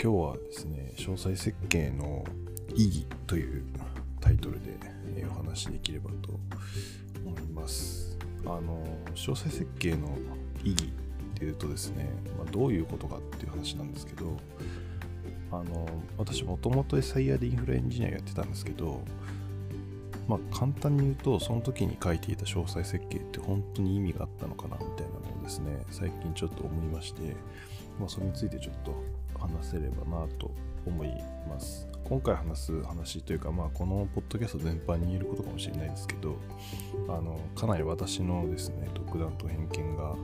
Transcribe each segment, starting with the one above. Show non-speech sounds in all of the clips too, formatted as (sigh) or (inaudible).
今日はですね詳細設計の意義というタイトルでえお話しできればと思います。あの詳細設計の意義っていうとですね、まあ、どういうことかっていう話なんですけどあの私もともと SIR でインフラエンジニアやってたんですけどまあ簡単に言うとその時に書いていた詳細設計って本当に意味があったのかなみたいなのをですね最近ちょっと思いまして、まあ、それについてちょっと話せればなと思います。今回話す話というか、まあ、このポッドキャスト全般に言えることかもしれないですけどあのかなり私のですね独断と偏見が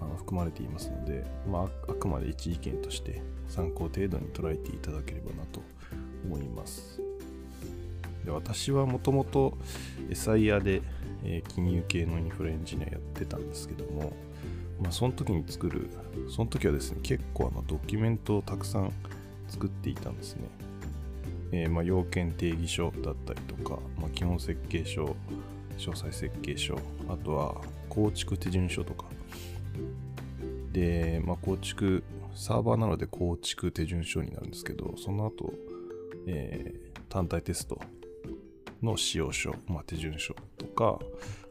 あの含まれていますので、まあ、ああくまで一意見として参考程度に捉えていただければなと思います。で私はもともと SIR で、えー金融系のインフラエンジニアやってたんですけども、まあ、その時に作るその時はですね結構あのドキュメントをたくさん作っていたんですね、えーまあ、要件定義書だったりとか、まあ、基本設計書詳細設計書あとは構築手順書とか。で、まあ、構築サーバーなので構築手順書になるんですけどその後、えー単体テストの使用書、まあ、手順書とか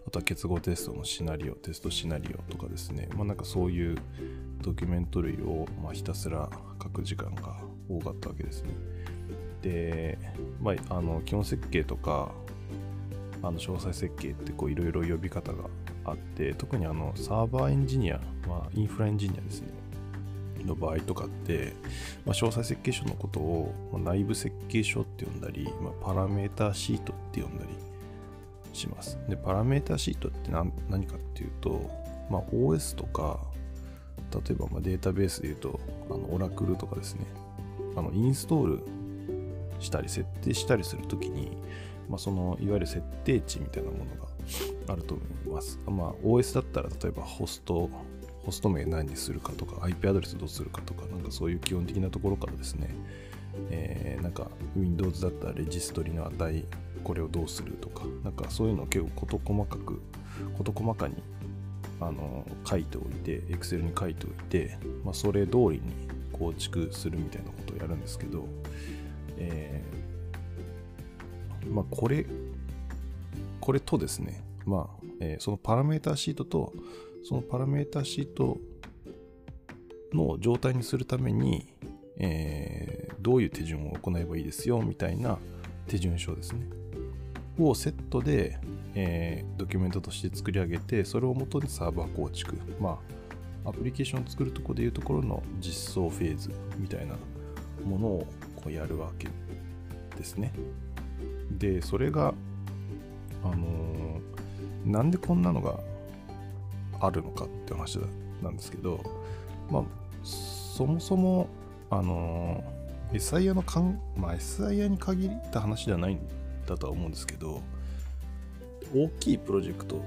あとは結合テストのシナリオテストシナリオとかですね。まあなんかそういうドキュメント類を、ま、ひたすら書く時間が多かったわけですね。で、まあ、あの基本設計とかあの詳細設計ってこういろいろ呼び方があって特にあのサーバーエンジニア、まあ、インフラエンジニアですね。の場合とかって、まあ、詳細設計書のことを、ま内部設計書って呼んだり、まあ、パラメータシートって呼んだりします。で、パラメータシートって何何かっていうと、まあ、OS とか、例えばまデータベースで言うと、あのオラクルとかですね、あのインストールしたり設定したりするときに、まあ、そのいわゆる設定値みたいなものがあると思います。まあ、OS だったら例えばホスト、ホスト名何にするかとか、IP アドレスどうするかとか、なんかそういう基本的なところからですね、えーなんか Windows だったらレジストリの値、これをどうするとか、なんかそういうのを結構事細かく、事細かにあの書いておいて、Excel に書いておいて、まあ、それ通りに構築するみたいなことをやるんですけど、えーまあ、これ、これとですね、まあ、えーそのパラメータシートと、そのパラメータシートの状態にするために、えーどういう手順を行えばいいですよみたいな手順書ですね。をセットで、えードキュメントとして作り上げて、それを元にサーバー構築。まあ、アプリケーションを作るとこでいうところの実装フェーズみたいなものをこうやるわけですね。で、それが、あのーなんでこんなのがあるのかって話なんですけど、まあ、そもそも、あのー、SIR のかん、まあ、SIR に限った話ではないんだとは思うんですけど、大きいプロジェクト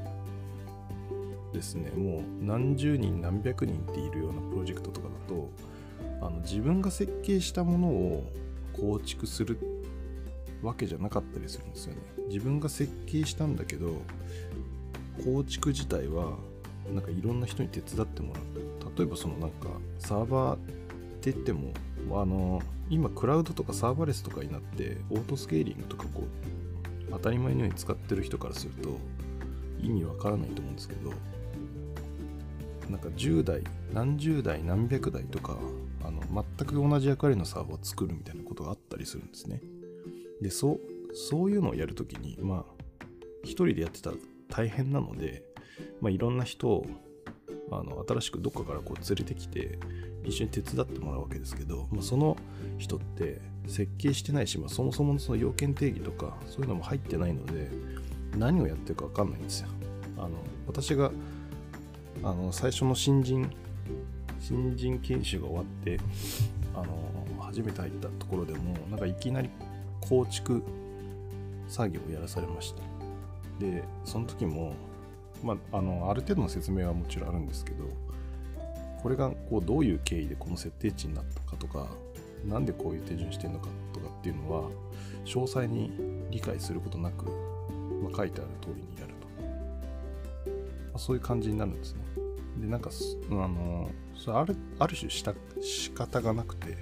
ですね、もう何十人、何百人っているようなプロジェクトとかだと、あの自分が設計したものを構築するわけじゃなかったりするんですよね。自分が設計したんだけど、構築自体はなんかいろんな人に手伝ってもらう例えばそのなんかサーバーって言ってもあの今クラウドとかサーバーレスとかになってオートスケーリングとかこう当たり前のように使ってる人からすると意味わからないと思うんですけどなんか10代何十代何百代とかあの全く同じ役割のサーバーを作るみたいなことがあったりするんですね。でそうそういうのをやるときにまあ一人でやってたら大変なので、まあ、いろんな人をあの新しくどっかからこう連れてきて一緒に手伝ってもらうわけですけど、まあ、その人って設計してないし、まあ、そもそものその要件定義とかそういうのも入ってないので何をやってるか分かんないんですよ。あの私があの最初の新人新人研修が終わってあの初めて入ったところでもなんかいきなり構築作業をやらされました。でその時も、まあ、あのある程度の説明はもちろんあるんですけどこれがこうどういう経緯でこの設定値になったかとかなんでこういう手順してるのかとかっていうのは詳細に理解することなく、まあ、書いてある通りにやると、まあそういう感じになるんですね。でなんかあのそれあるある種した仕方がなくてっ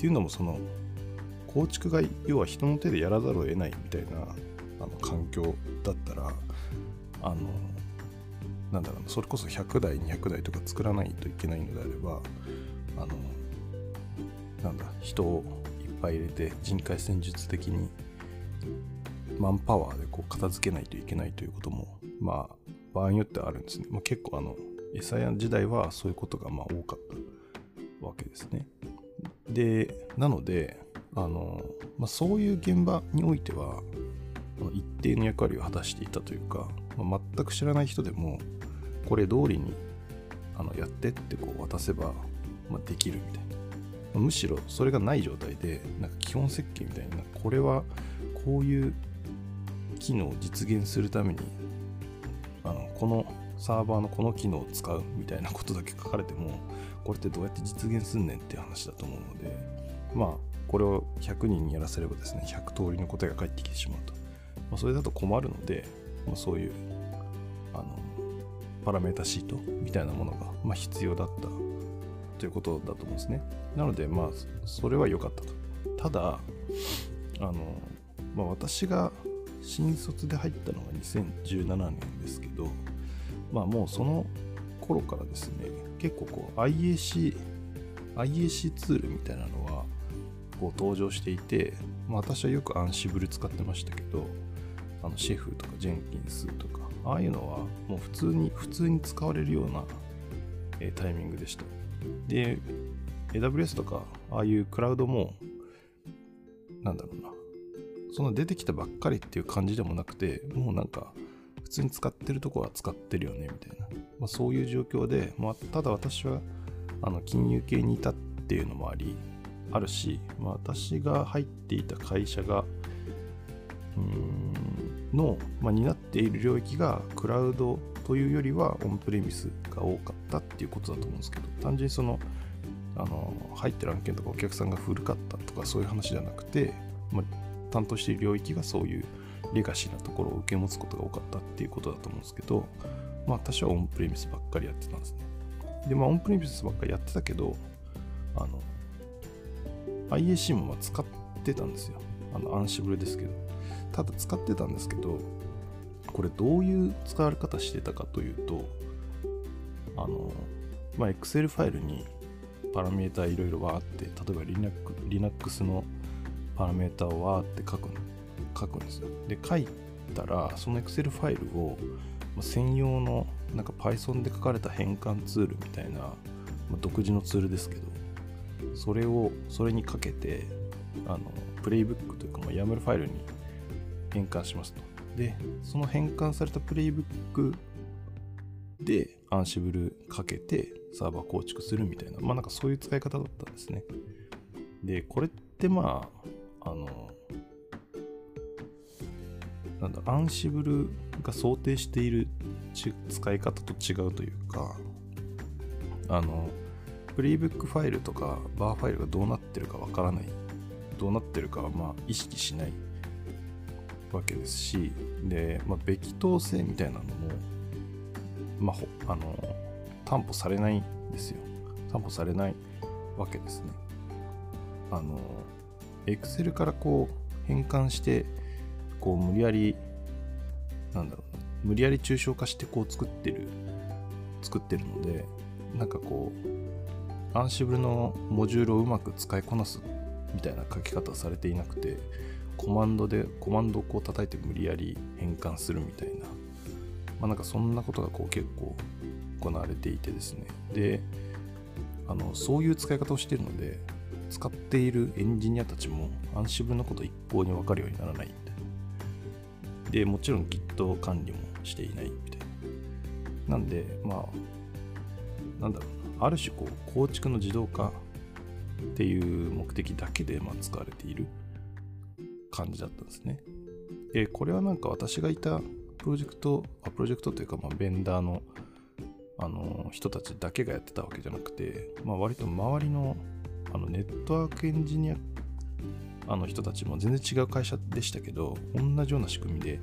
ていうのもその構築が要は人の手でやらざるを得ないみたいなあの環境だったらあのなんだろうなそれこそ100台200台とか作らないといけないのであればあのなんだ人をいっぱい入れて人海戦術的にマンパワーでこう片付けないといけないということもまあ場合によってはあるんですね、まあ、結構あのエサヤ時代はそういうことがまあ多かったわけですね。でなのであの、まあ、そういう現場においては一定の役割を果たしていたというか、まあ、全く知らない人でもこれ通りにあのやってってこう渡せば、まあ、できるみたいな、まあ、むしろそれがない状態でなんか基本設計みたいなこれはこういう機能を実現するためにあのこのサーバーのこの機能を使うみたいな (laughs) ことだけ書かれてもこれってどうやって実現すんねんっていう話だと思うのでまあこれを100人にやらせればですね100通りの答えが返ってきてしまうと、まあ、それだと困るので、まあ、そういうあのパラメータシートみたいなものが、まあ、必要だったということだと思うんですね。なのでまあそれは良かったと。ただあの、まあ、私が新卒で入ったのが2017年ですけどまあもうその頃からですね結構こう IAC IAC ツールみたいなのはこう登場していて、まあ、私はよくアンシブル使ってましたけどのシェフとかジェンキンスとかああいうのはもう普通に普通に使われるような、え、タイミングでした。で AWS とかああいうクラウドもなんだろうな。その出てきたばっかりっていう感じでもなくてもうなんか普通に使ってるとこは使ってるよねみたいな、まあ、そういう状況で、まあ、ただ私はあの金融系にいたっていうのもありあるし、まあ、私が入っていた会社がうーんの、まあ、担っている領域がクラウドというよりはオンプレミスが多かったっていうことだと思うんですけど単純にそのあの入ってる案件とかお客さんが古かったとかそういう話じゃなくて、まあ、担当している領域がそういうレガシーなところを受け持つことが多かったっていうことだと思うんですけど、まあ私はオンプレミスばっかりやってたんですね。で、まあオンプレミスばっかりやってたけど、あの、IAC もま使ってたんですよ。あの、アンシブルですけど。ただ使ってたんですけど、これどういう使われ方してたかというと、あの、まあ、Excel ファイルにパラメータいろいろわーって、例えば Linux, のパラメータをわーって書く書くんですよ。で、書いたら、その Excel ファイルを専用のなんか Python で書かれた変換ツールみたいな、まあ、独自のツールですけど、それを、それにかけて、あの、プレイブックというか、YAML ファイルに変換しますと。で、その変換されたプレイブックで、アンシブルかけてサーバー構築するみたいな、まあなんかそういう使い方だったんですね。で、これってまあ、あの、なんだ、アンシブルが想定している使い方と違うというか、あの、プレイブックファイルとかバーファイルがどうなってるかわからない、どうなってるかはまあ意識しないわけですし、で、まあ、べき当性みたいなのも、まあ、あの、担保されないんですよ。担保されないわけですね。あの、Excel からこう変換してこう無理やりなんだろうな無理やり抽象化してこう作ってる作ってるのでなんかこうアンシブルのモジュールをうまく使いこなすみたいな書き方されていなくてコマンドでコマンドをこう叩いて無理やり変換するみたいな。まあなんかそんなことがこう結構行われていてですね。であのそういう使い方をしているので使っているエンジニアたちもアンシブルのこと一向に分かるようにならないで、もちろん Git 管理もしていないみたいな。なんで、まあ、なんだろうな、ある種こう、構築の自動化っていう目的だけでま使われている。感じだったんですね。で、これはなんか私がいたプロジェクト、あプロジェクトというか、まあ、ベンダーのあの人たちだけがやってたわけじゃなくて、まあ、割と周りのあのネットワークエンジニアあの人たちも全然違う会社でしたけど同じような仕組みで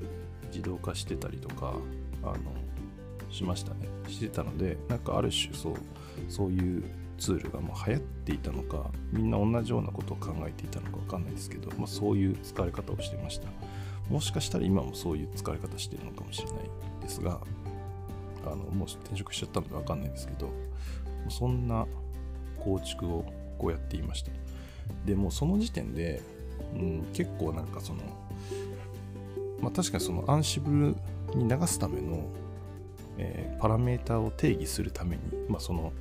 自動化してたりとかあのしましたねしてたのでなんかある種そうそういうツールがまあ流行っていたのかみんな同じようなことを考えていたのか分かんないですけど、まあ、そういう使われ方をしてました。もしかしたら今もそういう使われ方してるのかもしれないですがあのもう転職しちゃったので分かんないですけどそんな構築をこうやっていました。でもその時点で、うん、結構なんかそのまあ確かにそのアンシブルに流すための、えー、パラメータを定義するために、まあ、その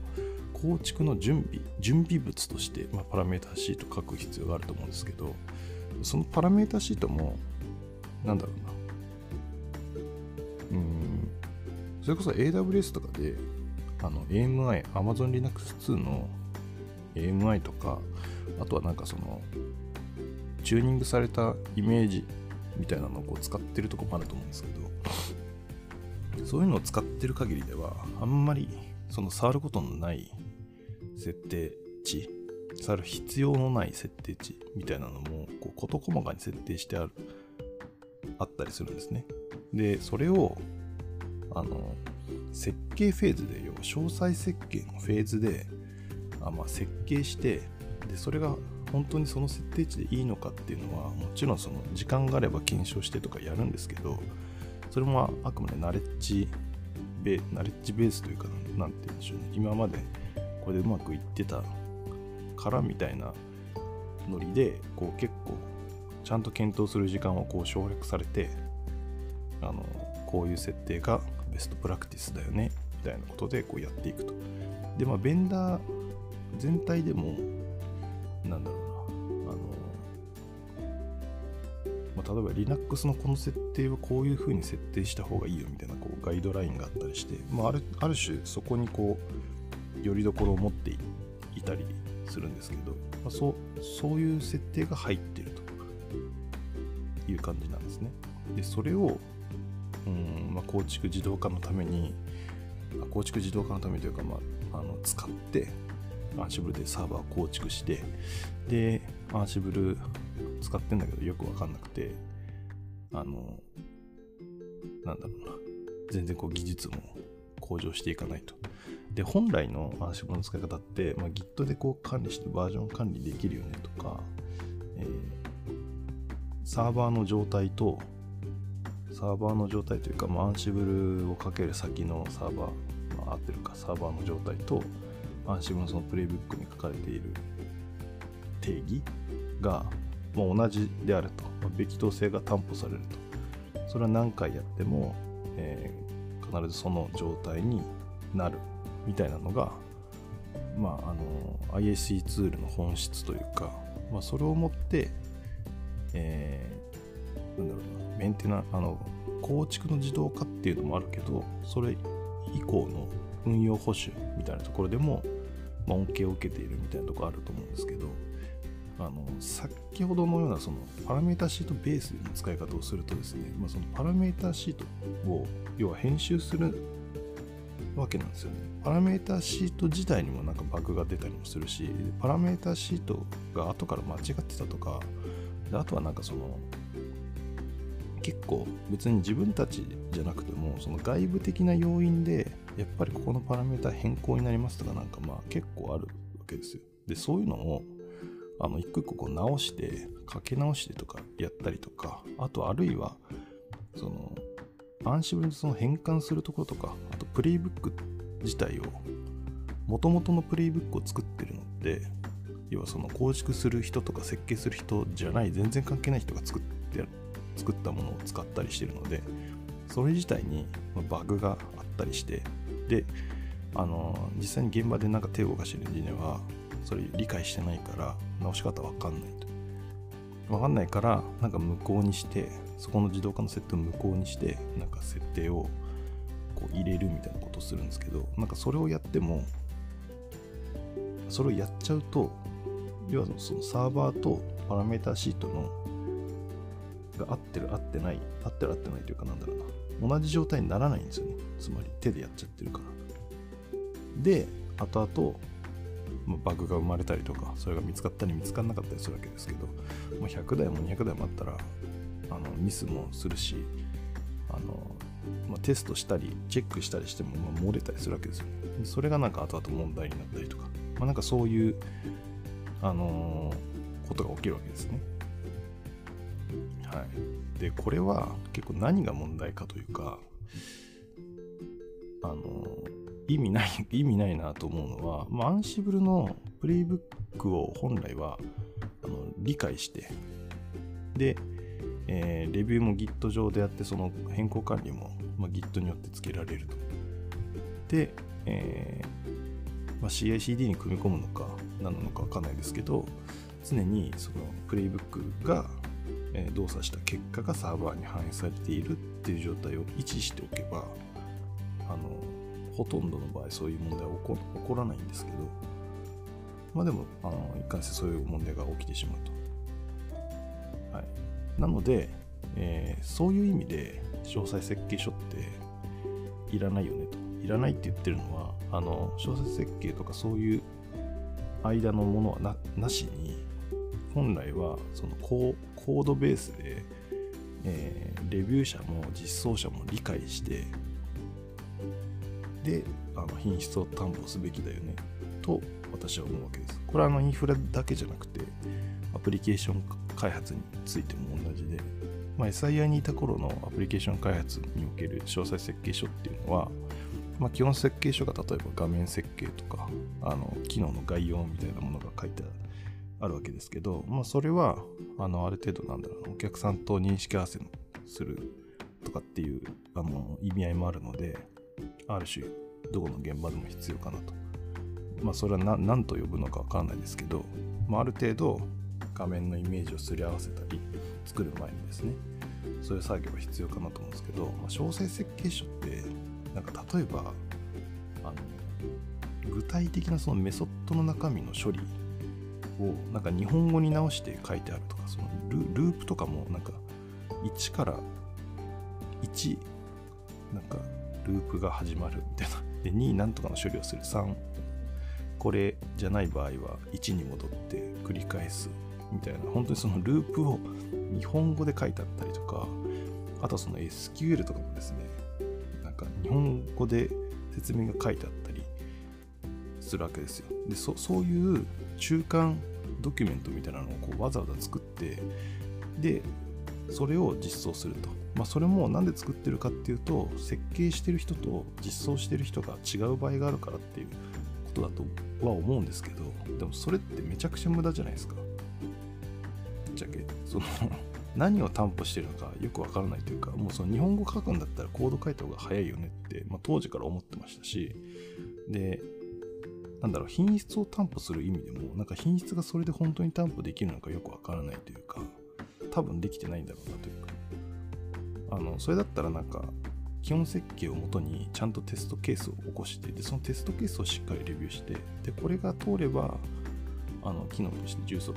構築の準備準備物として、まあ、パラメータシート書く必要があると思うんですけどそのパラメータシートもなんだろうな。うん。それこそ AWS とかであの AMI Amazon Linux 2の AMI とかあとはなんかそのチューニングされたイメージみたいなのをこう使ってるとこもあると思うんですけどそういうのを使ってる限りではあんまりその触ることのない設定値。触る必要のない設定値みたいなのもこう事細かに設定してあるあったりするんですね。でそれをあの設計フェーズで要は詳細設計のフェーズであ、まあ、設計してでそれが本当にその設定値でいいのかっていうのはもちろんその時間があれば検証してとかやるんですけどそれもあくまでナレッジベナレッジベースというか何て言うんでしょうね。今までこれでうまくいってたからみたいなノリでこう結構ちゃんと検討する時間をこう省略されてあのこういう設定がベストプラクティスだよねみたいなことでこうやっていくと。でまあベンダー全体でもなんだろうなあの、まあ、例えば Linux のこの設定はこういう風に設定した方がいいよみたいなこうガイドラインがあったりして、まあ、あるある種そこにこうよりどころを持っていたりするんですけど、まあ、そうそういう設定が入ってるという感じなんですね。でそれをうん、まあ、構築自動化のために構築自動化のためというか、まあ、あの使ってアンシブルでサーバーを構築してでアンシブル使ってんだけどよくわかんなくてあのなんだろうな。全然こう技術も向上していかないとで本来のアンシブの使い方って、まあ、Git でこう管理してバージョン管理できるよねとか、えー、サーバーの状態とサーバーの状態というか、まあ、アンシブルをかける先のサーバー、まあ、合ってるかサーバーの状態とアンシブのそのプレイブックに書かれている定義がもう同じであると、まあ、べき当性が担保されるとそれは何回やっても、え、必ずその状態になるみたいなのが、まあ、あの ISE ツールの本質というか、まあ、それをもって、えー、なんだろうなメンテナあの構築の自動化っていうのもあるけどそれ以降の運用保守みたいなところでも、まあ、恩恵を受けているみたいなところあると思うんですけどあの先ほどのようなそのパラメータシートベースの使い方をするとですね、まあ、そのパラメータシートを要は編集するわけなんですよね。パラメータシート自体にもなんかバグが出たりもするし、パラメータシートが後から間違ってたとかで、あとはなんかその結構別に自分たちじゃなくてもその外部的な要因でやっぱりここのパラメータ変更になりますとかなんかまあ結構あるわけですよ。で、そういうのをあの一個一個こう直してかけ直してとかやったりとかあとあるいはそのアンシブルにその変換するところとかあとプレイブック自体を元々のプレイブックを作ってるのって要はその構築する人とか設計する人じゃない全然関係ない人が作って作ったものを使ったりしてるのでそれ自体にバグがあったりしてであの実際に現場でなんか手を動かしてるエンジニアはそれ理解してないから直し方わかんないと。わかんないからなんか無効にしてそこの自動化の設定を無効にしてなんか設定をこう入れるみたいなことをするんですけどなんかそれをやってもそれをやっちゃうと要はそのサーバーとパラメータシートのが合ってる合ってない合ってる合ってないというかなんだろうな。同じ状態にならないんですよね。つまり手でやっちゃってるから。で後々バグが生まれたりとかそれが見つかったり見つからなかったりするわけですけどもう100台も200台もあったらあのミスもするしあの、まあ、テストしたりチェックしたりしても、ま、漏れたりするわけですよ、ね、それがなんか後々問題になったりとか、まあ、なんかそういう、あのーことが起きるわけですね。はい。で、これは結構何が問題かというか、あの意味ない、(laughs) 意味ないなと思うのは、まあ、アンシブルのプレイブックを本来はあの理解して、で、えーレビューも Git 上でやって、その変更管理も、まあ、Git によってつけられると。で、えーまあ、CICD に組み込むのか何なのか分かんないですけど常にそのプレイブックが、動作した結果がサーバーに反映されているっていう状態を維持しておけばあのほとんどの場合そういう問題は起こらないんですけどまあでもあの一貫してそういう問題が起きてしまうと。はい、なので、えーそういう意味で詳細設計書っていらないよねと。いらないって言ってるのは、あの、詳細設計とかそういう間のものはななしに、本来はそのコーコードベースで、えーレビュー者も実装者も理解して、で、あの品質を担保すべきだよねと私は思うわけです。これはあのインフラだけじゃなくて、アプリケーション開発についても同じで、まあ、SII にいた頃のアプリケーション開発における詳細設計書っていうのは、まあ、基本設計書が例えば画面設計とかあの機能の概要みたいなものが書いてあるわけですけど、まあ、それはあのある程度なんだろうお客さんと認識合わせするとかっていうあの意味合いもあるのである種どこの現場でも必要かなと。まあそれは何と呼ぶのかわからないですけど、まあ、ある程度画面のイメージをすり合わせたり作る前にですねそういう作業が必要かなと思うんですけど、まあ、詳細設計書ってなんか例えばあの具体的なそのメソッドの中身の処理をなんか日本語に直して書いてあるとかそのルループとかもなんか1から1なんかループが始まるみたいなで2なんとかの処理をする。3これじゃない場合は1に戻って繰り返すみたいな。本当にそのループを日本語で書いてあったりとかあとその SQL とかもですねなんか日本語で説明が書いてあったりするわけですよ。でそそういう中間ドキュメントみたいなのをこうわざわざ作ってでそれを実装すると、まあ、それもなんで作ってるかっていうと設計してる人と実装してる人が違う場合があるからっていうことだとは思うんですけどでもそれってめちゃくちゃ無駄じゃないですか。ぶっちゃけ。その (laughs) 何を担保してるのかよくわからないというかもうその日本語書くんだったらコード書いた方が早いよねって、まあ、当時から思ってましたしでなんだろう品質を担保する意味でもなんか品質がそれで本当に担保できるのかよくわからないというか多分できてないんだろうなというか。あのそれだったらなんか基本設計をもとにちゃんとテストケースを起こしてでそのテストケースをしっかりレビューしてでこれが通ればあの機能として充足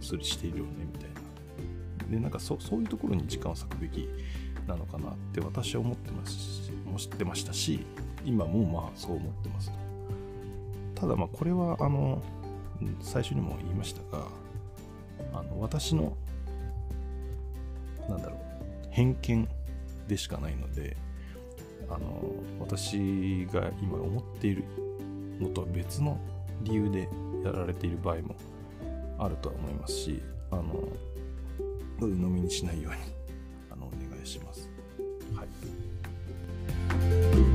するしているよねみたいな。でなんかそそういうところに時間を割くべきなのかなって私は思ってますし思ってましたし今もまあそう思ってます。ただまあこれはあの最初にも言いましたがあの私のなんだろう偏見でしかないのであの私が今思っているのとは別の理由でやられている場合もあるとは思いますしあの鵜呑みにしないようにあのお願いします。はい